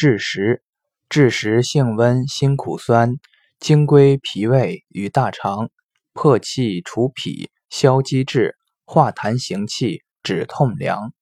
枳实。枳实性温，辛苦酸，经归脾胃与大肠，破气除痞，消积滞，化痰行气，止痛凉。